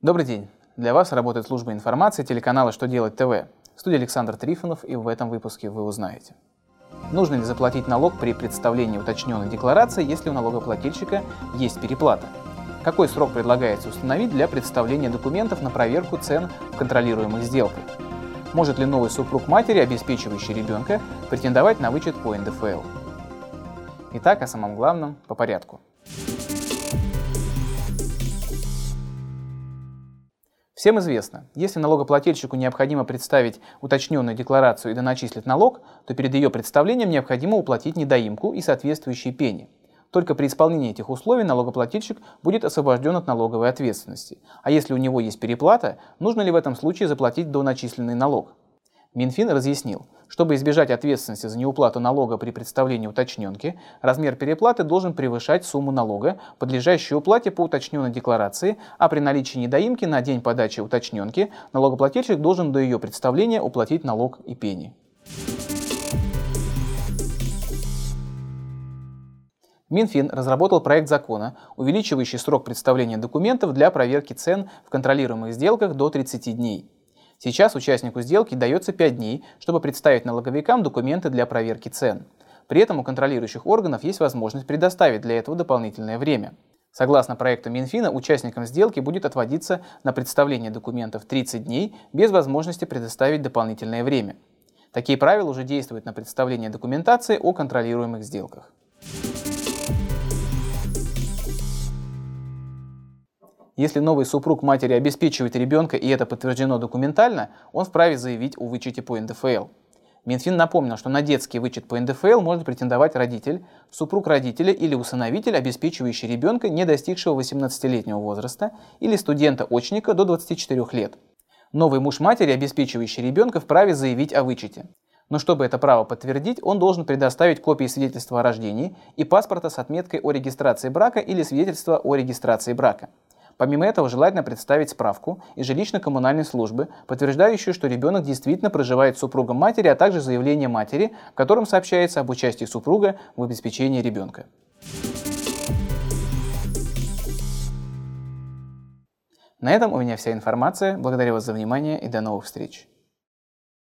Добрый день. Для вас работает служба информации телеканала «Что делать ТВ». В студии Александр Трифонов, и в этом выпуске вы узнаете. Нужно ли заплатить налог при представлении уточненной декларации, если у налогоплательщика есть переплата? Какой срок предлагается установить для представления документов на проверку цен в контролируемых сделках? Может ли новый супруг матери, обеспечивающий ребенка, претендовать на вычет по НДФЛ? Итак, о самом главном по порядку. Всем известно, если налогоплательщику необходимо представить уточненную декларацию и доначислить налог, то перед ее представлением необходимо уплатить недоимку и соответствующие пени. Только при исполнении этих условий налогоплательщик будет освобожден от налоговой ответственности. А если у него есть переплата, нужно ли в этом случае заплатить доначисленный налог? Минфин разъяснил, чтобы избежать ответственности за неуплату налога при представлении уточненки, размер переплаты должен превышать сумму налога, подлежащую уплате по уточненной декларации, а при наличии недоимки на день подачи уточненки налогоплательщик должен до ее представления уплатить налог и пени. Минфин разработал проект закона, увеличивающий срок представления документов для проверки цен в контролируемых сделках до 30 дней. Сейчас участнику сделки дается 5 дней, чтобы представить налоговикам документы для проверки цен. При этом у контролирующих органов есть возможность предоставить для этого дополнительное время. Согласно проекту Минфина, участникам сделки будет отводиться на представление документов 30 дней без возможности предоставить дополнительное время. Такие правила уже действуют на представление документации о контролируемых сделках. Если новый супруг матери обеспечивает ребенка и это подтверждено документально, он вправе заявить о вычете по НДФЛ. Минфин напомнил, что на детский вычет по НДФЛ может претендовать родитель, супруг родителя или усыновитель, обеспечивающий ребенка, не достигшего 18-летнего возраста, или студента-очника до 24 лет. Новый муж матери, обеспечивающий ребенка, вправе заявить о вычете. Но чтобы это право подтвердить, он должен предоставить копии свидетельства о рождении и паспорта с отметкой о регистрации брака или свидетельства о регистрации брака. Помимо этого, желательно представить справку из жилищно-коммунальной службы, подтверждающую, что ребенок действительно проживает с супругом матери, а также заявление матери, в котором сообщается об участии супруга в обеспечении ребенка. На этом у меня вся информация. Благодарю вас за внимание и до новых встреч.